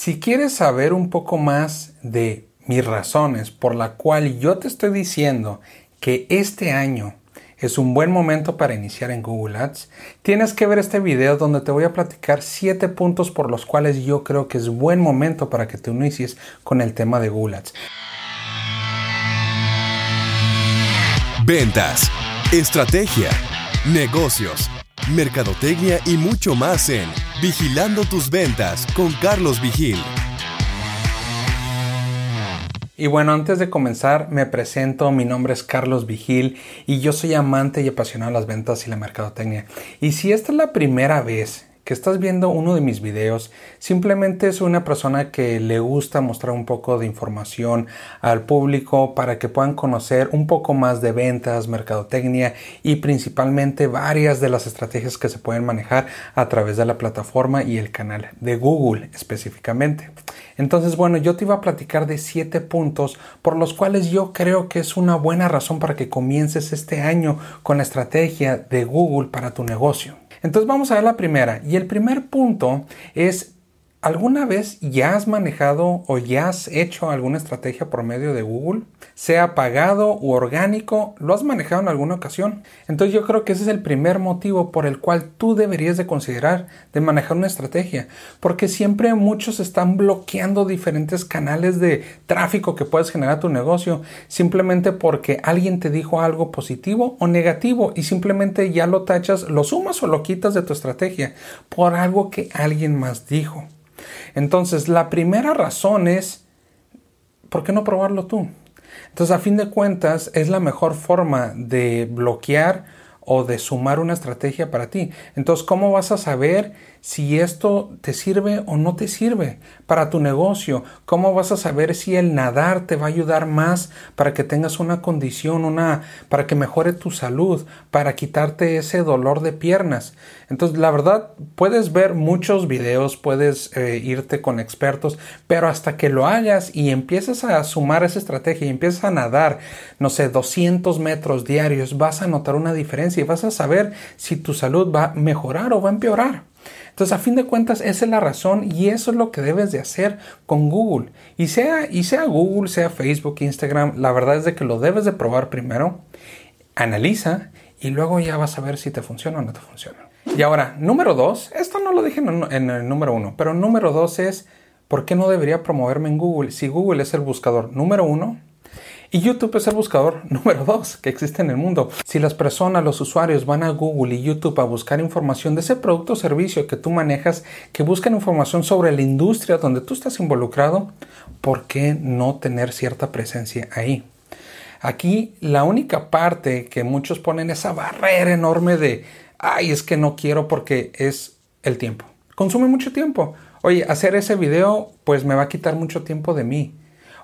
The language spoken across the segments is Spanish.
Si quieres saber un poco más de mis razones por la cual yo te estoy diciendo que este año es un buen momento para iniciar en Google Ads, tienes que ver este video donde te voy a platicar 7 puntos por los cuales yo creo que es buen momento para que te inicies con el tema de Google Ads. Ventas, estrategia, negocios, mercadotecnia y mucho más en Vigilando tus ventas con Carlos Vigil. Y bueno, antes de comenzar, me presento, mi nombre es Carlos Vigil y yo soy amante y apasionado de las ventas y la mercadotecnia. Y si esta es la primera vez que estás viendo uno de mis videos, simplemente es una persona que le gusta mostrar un poco de información al público para que puedan conocer un poco más de ventas, mercadotecnia y principalmente varias de las estrategias que se pueden manejar a través de la plataforma y el canal de Google específicamente. Entonces, bueno, yo te iba a platicar de siete puntos por los cuales yo creo que es una buena razón para que comiences este año con la estrategia de Google para tu negocio. Entonces vamos a ver la primera. Y el primer punto es ¿Alguna vez ya has manejado o ya has hecho alguna estrategia por medio de Google? Sea pagado u orgánico, ¿lo has manejado en alguna ocasión? Entonces yo creo que ese es el primer motivo por el cual tú deberías de considerar de manejar una estrategia, porque siempre muchos están bloqueando diferentes canales de tráfico que puedes generar a tu negocio simplemente porque alguien te dijo algo positivo o negativo y simplemente ya lo tachas, lo sumas o lo quitas de tu estrategia por algo que alguien más dijo. Entonces, la primera razón es, ¿por qué no probarlo tú? Entonces, a fin de cuentas, es la mejor forma de bloquear o de sumar una estrategia para ti. Entonces, ¿cómo vas a saber si esto te sirve o no te sirve para tu negocio? ¿Cómo vas a saber si el nadar te va a ayudar más para que tengas una condición, una para que mejore tu salud, para quitarte ese dolor de piernas? Entonces, la verdad, puedes ver muchos videos, puedes eh, irte con expertos, pero hasta que lo hagas y empieces a sumar esa estrategia y empiezas a nadar, no sé, 200 metros diarios, vas a notar una diferencia y vas a saber si tu salud va a mejorar o va a empeorar. Entonces, a fin de cuentas, esa es la razón y eso es lo que debes de hacer con Google. Y sea, y sea Google, sea Facebook, Instagram, la verdad es de que lo debes de probar primero, analiza y luego ya vas a ver si te funciona o no te funciona. Y ahora, número dos, esto no lo dije en, en el número uno, pero número dos es, ¿por qué no debería promoverme en Google si Google es el buscador número uno y YouTube es el buscador número 2 que existe en el mundo. Si las personas, los usuarios van a Google y YouTube a buscar información de ese producto o servicio que tú manejas, que buscan información sobre la industria donde tú estás involucrado, ¿por qué no tener cierta presencia ahí? Aquí la única parte que muchos ponen esa barrera enorme de, ay, es que no quiero porque es el tiempo. Consume mucho tiempo. Oye, hacer ese video pues me va a quitar mucho tiempo de mí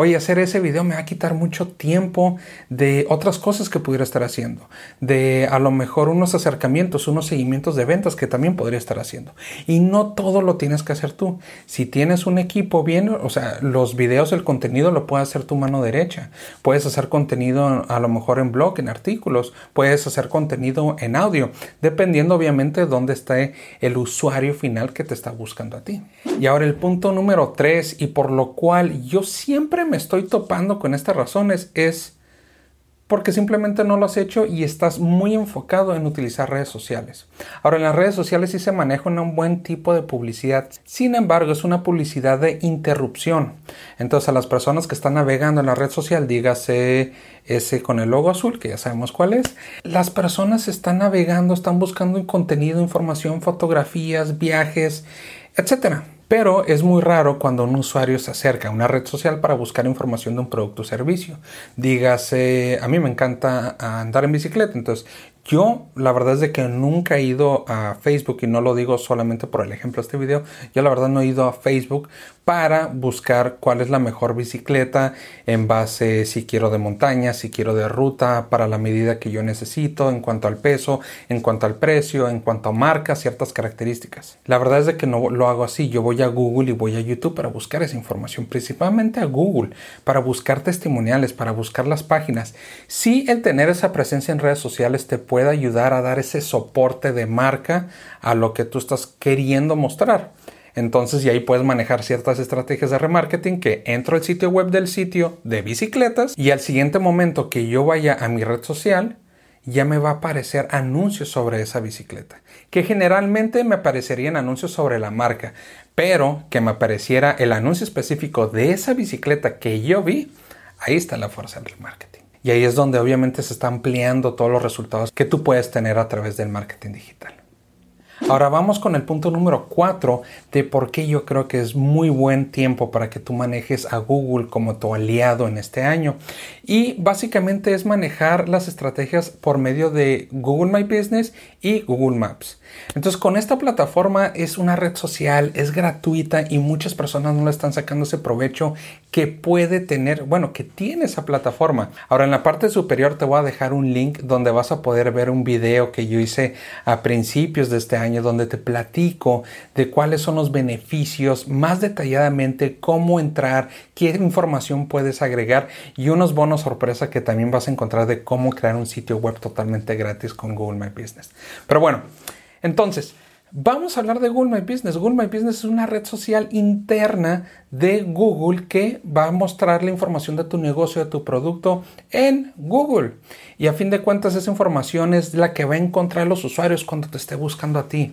oye, hacer ese video me va a quitar mucho tiempo de otras cosas que pudiera estar haciendo, de a lo mejor unos acercamientos, unos seguimientos de ventas que también podría estar haciendo. Y no todo lo tienes que hacer tú. Si tienes un equipo bien, o sea, los videos, el contenido lo puede hacer tu mano derecha. Puedes hacer contenido a lo mejor en blog, en artículos, puedes hacer contenido en audio, dependiendo obviamente de dónde está el usuario final que te está buscando a ti. Y ahora el punto número 3 y por lo cual yo siempre me estoy topando con estas razones es porque simplemente no lo has hecho y estás muy enfocado en utilizar redes sociales. Ahora, en las redes sociales sí se maneja un buen tipo de publicidad. Sin embargo, es una publicidad de interrupción. Entonces, a las personas que están navegando en la red social, dígase ese con el logo azul, que ya sabemos cuál es, las personas están navegando, están buscando contenido, información, fotografías, viajes, etcétera. Pero es muy raro cuando un usuario se acerca a una red social para buscar información de un producto o servicio. Dígase, a mí me encanta andar en bicicleta, entonces yo, la verdad es de que nunca he ido a Facebook y no lo digo solamente por el ejemplo de este video. Yo, la verdad, no he ido a Facebook para buscar cuál es la mejor bicicleta en base si quiero de montaña, si quiero de ruta, para la medida que yo necesito, en cuanto al peso, en cuanto al precio, en cuanto a marca, ciertas características. La verdad es de que no lo hago así. Yo voy a Google y voy a YouTube para buscar esa información, principalmente a Google, para buscar testimoniales, para buscar las páginas. Sí, el tener esa presencia en redes sociales te puede ayudar a dar ese soporte de marca a lo que tú estás queriendo mostrar. Entonces, y ahí puedes manejar ciertas estrategias de remarketing que entro al sitio web del sitio de bicicletas y al siguiente momento que yo vaya a mi red social, ya me va a aparecer anuncios sobre esa bicicleta. Que generalmente me aparecerían anuncios sobre la marca, pero que me apareciera el anuncio específico de esa bicicleta que yo vi, ahí está la fuerza del marketing. Y ahí es donde obviamente se está ampliando todos los resultados que tú puedes tener a través del marketing digital. Ahora vamos con el punto número 4 de por qué yo creo que es muy buen tiempo para que tú manejes a Google como tu aliado en este año. Y básicamente es manejar las estrategias por medio de Google My Business y Google Maps. Entonces con esta plataforma es una red social, es gratuita y muchas personas no le están sacando ese provecho que puede tener, bueno, que tiene esa plataforma. Ahora en la parte superior te voy a dejar un link donde vas a poder ver un video que yo hice a principios de este año donde te platico de cuáles son los beneficios más detalladamente, cómo entrar, qué información puedes agregar y unos bonos sorpresa que también vas a encontrar de cómo crear un sitio web totalmente gratis con Google My Business. Pero bueno, entonces, Vamos a hablar de Google My Business. Google My Business es una red social interna de Google que va a mostrar la información de tu negocio, de tu producto en Google. Y a fin de cuentas esa información es la que va a encontrar los usuarios cuando te esté buscando a ti.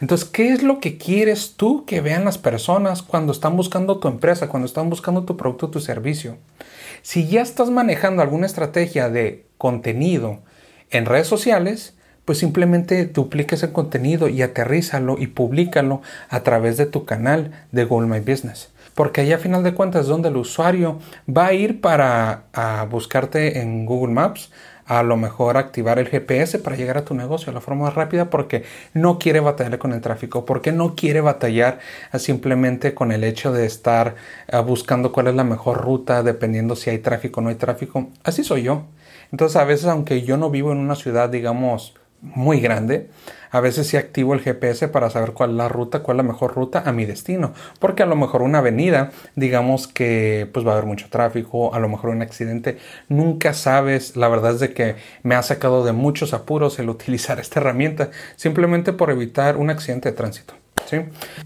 Entonces, ¿qué es lo que quieres tú que vean las personas cuando están buscando tu empresa, cuando están buscando tu producto tu servicio? Si ya estás manejando alguna estrategia de contenido en redes sociales, pues simplemente duplica ese contenido y aterrízalo y públicalo a través de tu canal de Google My Business. Porque ahí a final de cuentas es donde el usuario va a ir para buscarte en Google Maps, a lo mejor activar el GPS para llegar a tu negocio de la forma más rápida porque no quiere batallar con el tráfico, porque no quiere batallar simplemente con el hecho de estar ah, buscando cuál es la mejor ruta dependiendo si hay tráfico o no hay tráfico. Así soy yo. Entonces a veces aunque yo no vivo en una ciudad digamos muy grande, a veces sí activo el GPS para saber cuál es la ruta, cuál es la mejor ruta a mi destino. Porque a lo mejor una avenida, digamos que pues va a haber mucho tráfico, a lo mejor un accidente, nunca sabes. La verdad es de que me ha sacado de muchos apuros el utilizar esta herramienta simplemente por evitar un accidente de tránsito.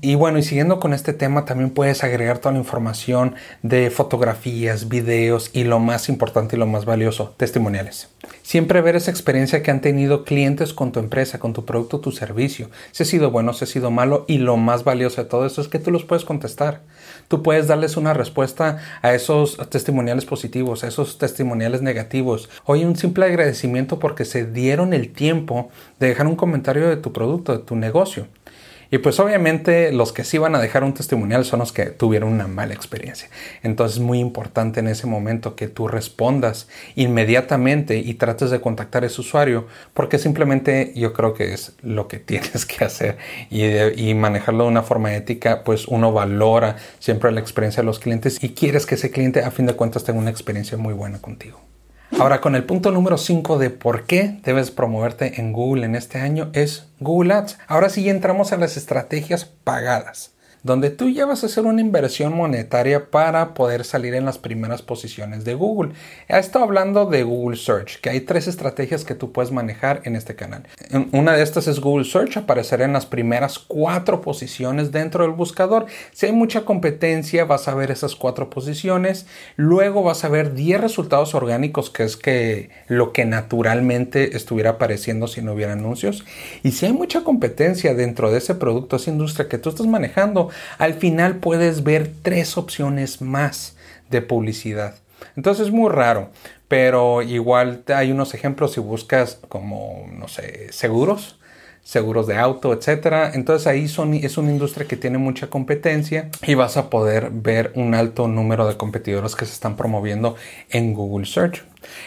Y bueno, y siguiendo con este tema, también puedes agregar toda la información de fotografías, videos y lo más importante y lo más valioso, testimoniales. Siempre ver esa experiencia que han tenido clientes con tu empresa, con tu producto, tu servicio. Si ha sido bueno, si ha sido malo y lo más valioso de todo eso es que tú los puedes contestar. Tú puedes darles una respuesta a esos testimoniales positivos, a esos testimoniales negativos. Oye, un simple agradecimiento porque se dieron el tiempo de dejar un comentario de tu producto, de tu negocio. Y pues obviamente los que sí van a dejar un testimonial son los que tuvieron una mala experiencia. Entonces es muy importante en ese momento que tú respondas inmediatamente y trates de contactar a ese usuario porque simplemente yo creo que es lo que tienes que hacer y, y manejarlo de una forma ética, pues uno valora siempre la experiencia de los clientes y quieres que ese cliente a fin de cuentas tenga una experiencia muy buena contigo. Ahora, con el punto número 5 de por qué debes promoverte en Google en este año es Google Ads. Ahora sí entramos a las estrategias pagadas donde tú ya vas a hacer una inversión monetaria para poder salir en las primeras posiciones de Google. He estado hablando de Google Search, que hay tres estrategias que tú puedes manejar en este canal. Una de estas es Google Search, aparecer en las primeras cuatro posiciones dentro del buscador. Si hay mucha competencia, vas a ver esas cuatro posiciones. Luego vas a ver 10 resultados orgánicos, que es que lo que naturalmente estuviera apareciendo si no hubiera anuncios. Y si hay mucha competencia dentro de ese producto, esa industria que tú estás manejando, al final puedes ver tres opciones más de publicidad. Entonces es muy raro, pero igual hay unos ejemplos si buscas como, no sé, seguros, seguros de auto, etcétera. Entonces ahí son, es una industria que tiene mucha competencia y vas a poder ver un alto número de competidores que se están promoviendo en Google Search.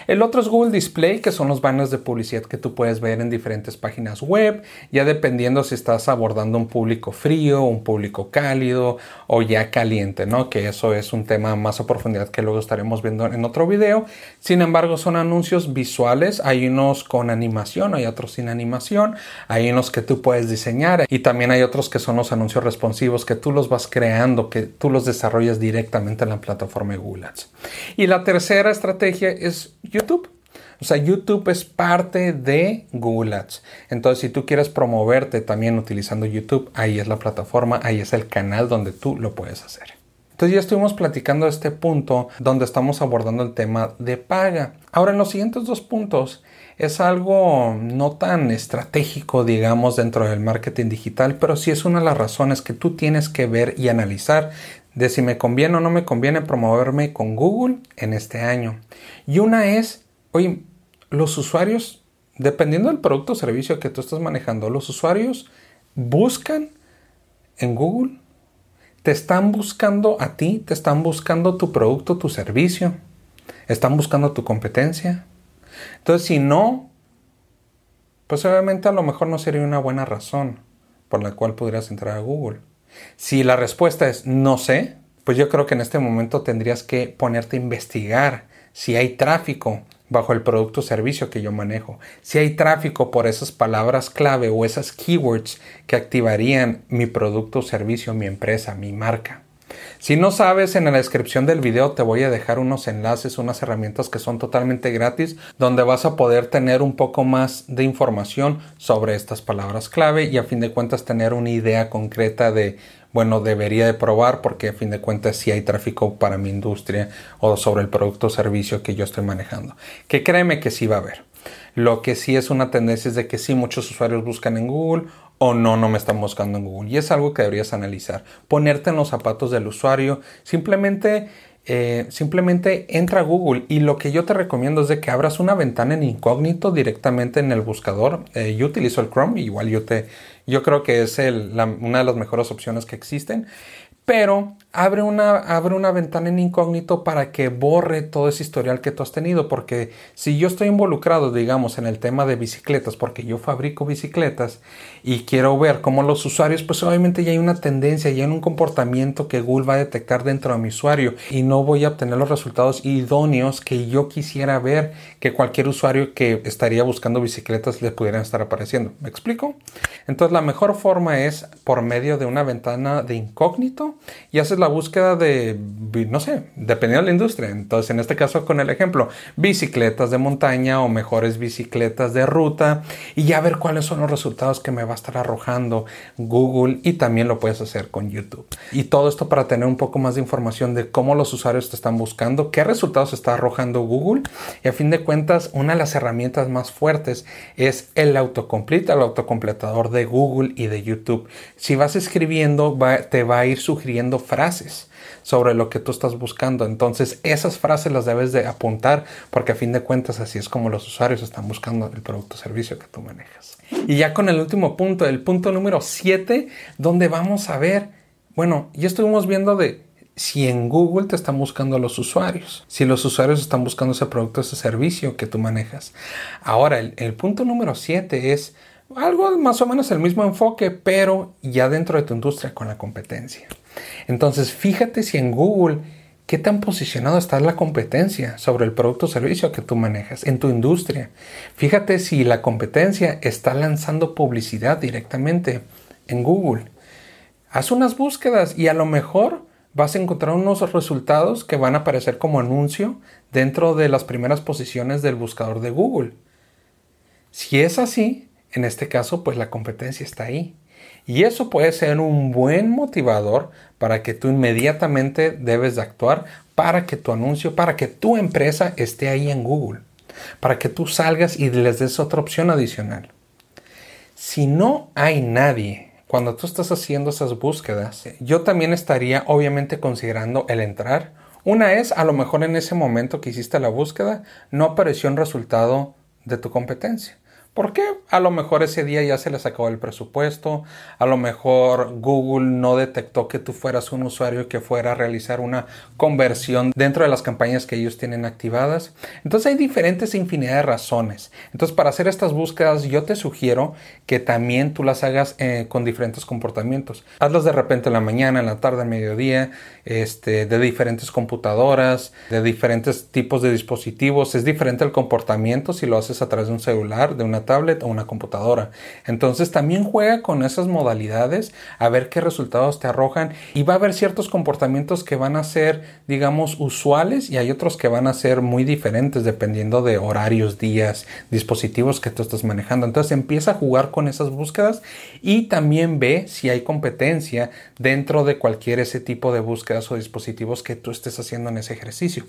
El otro es Google Display, que son los banners de publicidad que tú puedes ver en diferentes páginas web, ya dependiendo si estás abordando un público frío, un público cálido o ya caliente, ¿no? Que eso es un tema más a profundidad que luego estaremos viendo en otro video. Sin embargo, son anuncios visuales, hay unos con animación, hay otros sin animación, hay unos que tú puedes diseñar y también hay otros que son los anuncios responsivos que tú los vas creando, que tú los desarrollas directamente en la plataforma de Google Ads. Y la tercera estrategia YouTube. O sea, YouTube es parte de Google Ads. Entonces, si tú quieres promoverte también utilizando YouTube, ahí es la plataforma, ahí es el canal donde tú lo puedes hacer. Entonces ya estuvimos platicando este punto donde estamos abordando el tema de paga. Ahora en los siguientes dos puntos es algo no tan estratégico, digamos, dentro del marketing digital, pero sí es una de las razones que tú tienes que ver y analizar de si me conviene o no me conviene promoverme con Google en este año. Y una es, oye, los usuarios, dependiendo del producto o servicio que tú estás manejando, los usuarios buscan en Google, te están buscando a ti, te están buscando tu producto, tu servicio, están buscando tu competencia. Entonces, si no, pues obviamente a lo mejor no sería una buena razón por la cual pudieras entrar a Google. Si la respuesta es no sé, pues yo creo que en este momento tendrías que ponerte a investigar si hay tráfico bajo el producto o servicio que yo manejo. Si hay tráfico por esas palabras clave o esas keywords que activarían mi producto o servicio, mi empresa, mi marca. Si no sabes, en la descripción del video te voy a dejar unos enlaces, unas herramientas que son totalmente gratis, donde vas a poder tener un poco más de información sobre estas palabras clave y a fin de cuentas tener una idea concreta de, bueno, debería de probar porque a fin de cuentas si hay tráfico para mi industria o sobre el producto o servicio que yo estoy manejando. Que créeme que sí va a haber. Lo que sí es una tendencia es de que sí muchos usuarios buscan en Google o no, no me están buscando en Google. Y es algo que deberías analizar. Ponerte en los zapatos del usuario. Simplemente, eh, simplemente entra a Google. Y lo que yo te recomiendo es que abras una ventana en incógnito directamente en el buscador. Eh, yo utilizo el Chrome, igual yo te, yo creo que es una de las mejores opciones que existen pero abre una, abre una ventana en incógnito para que borre todo ese historial que tú has tenido, porque si yo estoy involucrado, digamos, en el tema de bicicletas, porque yo fabrico bicicletas y quiero ver cómo los usuarios, pues obviamente ya hay una tendencia, ya hay un comportamiento que Google va a detectar dentro de mi usuario y no voy a obtener los resultados idóneos que yo quisiera ver que cualquier usuario que estaría buscando bicicletas le pudieran estar apareciendo. ¿Me explico? Entonces la mejor forma es por medio de una ventana de incógnito y haces la búsqueda de, no sé, dependiendo de la industria. Entonces, en este caso, con el ejemplo, bicicletas de montaña o mejores bicicletas de ruta y ya ver cuáles son los resultados que me va a estar arrojando Google y también lo puedes hacer con YouTube. Y todo esto para tener un poco más de información de cómo los usuarios te están buscando, qué resultados está arrojando Google y a fin de cuentas, una de las herramientas más fuertes es el autocomplete, el autocompletador de Google y de YouTube. Si vas escribiendo, te va a ir sugiriendo sugiriendo sobre lo que tú estás buscando. Entonces esas frases las debes de apuntar porque a fin de cuentas así es como los usuarios están buscando el producto o servicio que tú manejas. Y ya con el último punto, el punto número 7, donde vamos a ver, bueno, ya estuvimos viendo de si en Google te están buscando los usuarios, si los usuarios están buscando ese producto, ese servicio que tú manejas. Ahora, el, el punto número 7 es algo más o menos el mismo enfoque, pero ya dentro de tu industria con la competencia. Entonces, fíjate si en Google, qué tan posicionado está la competencia sobre el producto o servicio que tú manejas en tu industria. Fíjate si la competencia está lanzando publicidad directamente en Google. Haz unas búsquedas y a lo mejor vas a encontrar unos resultados que van a aparecer como anuncio dentro de las primeras posiciones del buscador de Google. Si es así, en este caso, pues la competencia está ahí. Y eso puede ser un buen motivador para que tú inmediatamente debes de actuar para que tu anuncio, para que tu empresa esté ahí en Google, para que tú salgas y les des otra opción adicional. Si no hay nadie cuando tú estás haciendo esas búsquedas, yo también estaría obviamente considerando el entrar. Una es, a lo mejor en ese momento que hiciste la búsqueda, no apareció un resultado de tu competencia. ¿Por qué? A lo mejor ese día ya se les acabó el presupuesto, a lo mejor Google no detectó que tú fueras un usuario que fuera a realizar una conversión dentro de las campañas que ellos tienen activadas. Entonces hay diferentes infinidad de razones. Entonces para hacer estas búsquedas yo te sugiero que también tú las hagas eh, con diferentes comportamientos. Hazlas de repente en la mañana, en la tarde, en mediodía, este, de diferentes computadoras, de diferentes tipos de dispositivos. Es diferente el comportamiento si lo haces a través de un celular, de una tablet o una computadora. Entonces también juega con esas modalidades a ver qué resultados te arrojan y va a haber ciertos comportamientos que van a ser, digamos, usuales y hay otros que van a ser muy diferentes dependiendo de horarios, días, dispositivos que tú estás manejando. Entonces empieza a jugar con esas búsquedas y también ve si hay competencia dentro de cualquier ese tipo de búsquedas o dispositivos que tú estés haciendo en ese ejercicio.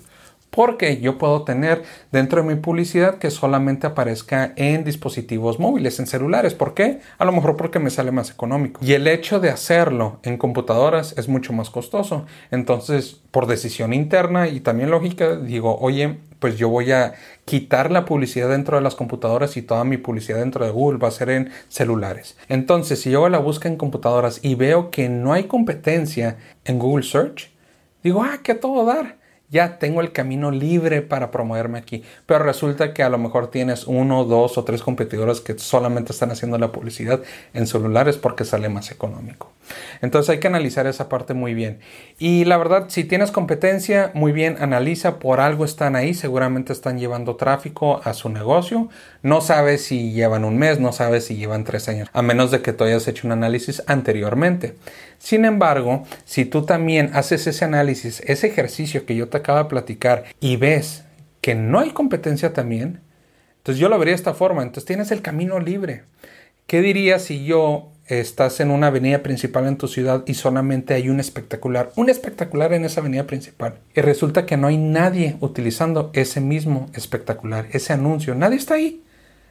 Porque yo puedo tener dentro de mi publicidad que solamente aparezca en dispositivos móviles, en celulares. ¿Por qué? A lo mejor porque me sale más económico. Y el hecho de hacerlo en computadoras es mucho más costoso. Entonces, por decisión interna y también lógica, digo, oye, pues yo voy a quitar la publicidad dentro de las computadoras y toda mi publicidad dentro de Google va a ser en celulares. Entonces, si yo hago la búsqueda en computadoras y veo que no hay competencia en Google Search, digo, ah, que todo dar ya tengo el camino libre para promoverme aquí. Pero resulta que a lo mejor tienes uno, dos o tres competidores que solamente están haciendo la publicidad en celulares porque sale más económico. Entonces hay que analizar esa parte muy bien. Y la verdad, si tienes competencia, muy bien, analiza, por algo están ahí, seguramente están llevando tráfico a su negocio. No sabes si llevan un mes, no sabes si llevan tres años, a menos de que tú hayas hecho un análisis anteriormente. Sin embargo, si tú también haces ese análisis, ese ejercicio que yo te acabo de platicar y ves que no hay competencia también, entonces yo lo vería de esta forma, entonces tienes el camino libre. ¿Qué dirías si yo estás en una avenida principal en tu ciudad y solamente hay un espectacular, un espectacular en esa avenida principal. Y resulta que no hay nadie utilizando ese mismo espectacular, ese anuncio. Nadie está ahí.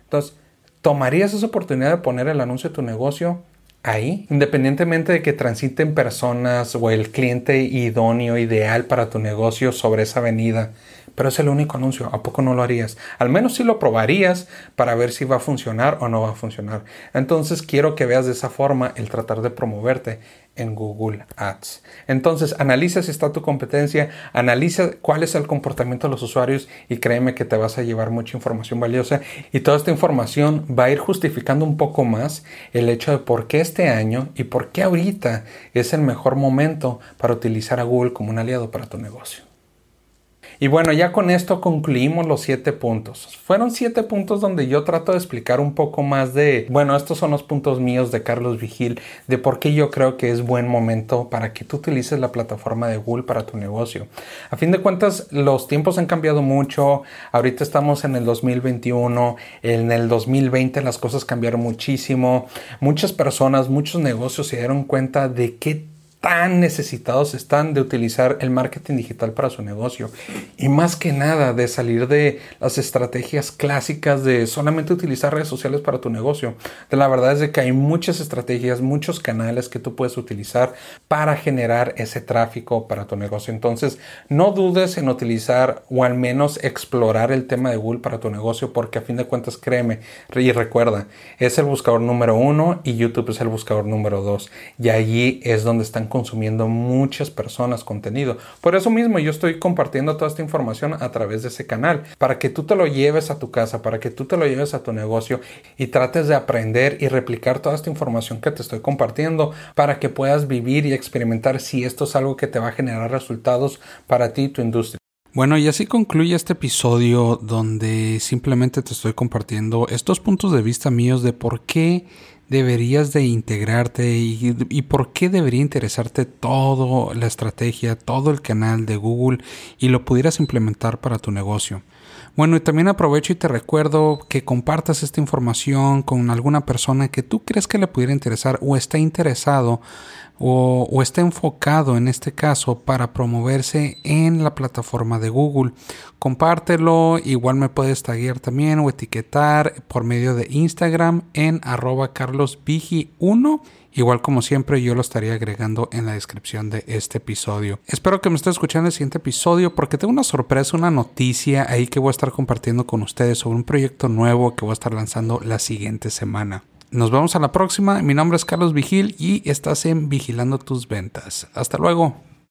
Entonces, ¿tomarías esa oportunidad de poner el anuncio de tu negocio ahí? Independientemente de que transiten personas o el cliente idóneo, ideal para tu negocio sobre esa avenida pero es el único anuncio. ¿A poco no lo harías? Al menos si lo probarías para ver si va a funcionar o no va a funcionar. Entonces quiero que veas de esa forma el tratar de promoverte en Google Ads. Entonces analiza si está tu competencia, analiza cuál es el comportamiento de los usuarios y créeme que te vas a llevar mucha información valiosa y toda esta información va a ir justificando un poco más el hecho de por qué este año y por qué ahorita es el mejor momento para utilizar a Google como un aliado para tu negocio. Y bueno, ya con esto concluimos los siete puntos. Fueron siete puntos donde yo trato de explicar un poco más de, bueno, estos son los puntos míos de Carlos Vigil, de por qué yo creo que es buen momento para que tú utilices la plataforma de Google para tu negocio. A fin de cuentas, los tiempos han cambiado mucho. Ahorita estamos en el 2021, en el 2020 las cosas cambiaron muchísimo. Muchas personas, muchos negocios se dieron cuenta de qué tan necesitados están de utilizar el marketing digital para su negocio y más que nada de salir de las estrategias clásicas de solamente utilizar redes sociales para tu negocio. La verdad es de que hay muchas estrategias, muchos canales que tú puedes utilizar para generar ese tráfico para tu negocio. Entonces, no dudes en utilizar o al menos explorar el tema de Google para tu negocio porque a fin de cuentas créeme y recuerda, es el buscador número uno y YouTube es el buscador número dos y allí es donde están consumiendo muchas personas contenido. Por eso mismo yo estoy compartiendo toda esta información a través de ese canal, para que tú te lo lleves a tu casa, para que tú te lo lleves a tu negocio y trates de aprender y replicar toda esta información que te estoy compartiendo para que puedas vivir y experimentar si esto es algo que te va a generar resultados para ti y tu industria. Bueno, y así concluye este episodio donde simplemente te estoy compartiendo estos puntos de vista míos de por qué deberías de integrarte y, por qué debería interesarte toda la estrategia, todo el canal de Google y lo pudieras implementar para tu negocio. Bueno, y también aprovecho y te recuerdo que compartas esta información con alguna persona que tú crees que le pudiera interesar o está interesado o, está enfocado en este caso para promoverse en la plataforma de Google. Compártelo, igual me puedes taguear también o etiquetar por medio de Instagram en arroba carlosvigi1. Igual como siempre yo lo estaría agregando en la descripción de este episodio. Espero que me estés escuchando el siguiente episodio porque tengo una sorpresa, una noticia ahí que voy a estar compartiendo con ustedes sobre un proyecto nuevo que voy a estar lanzando la siguiente semana. Nos vemos a la próxima. Mi nombre es Carlos Vigil y estás en Vigilando tus ventas. Hasta luego.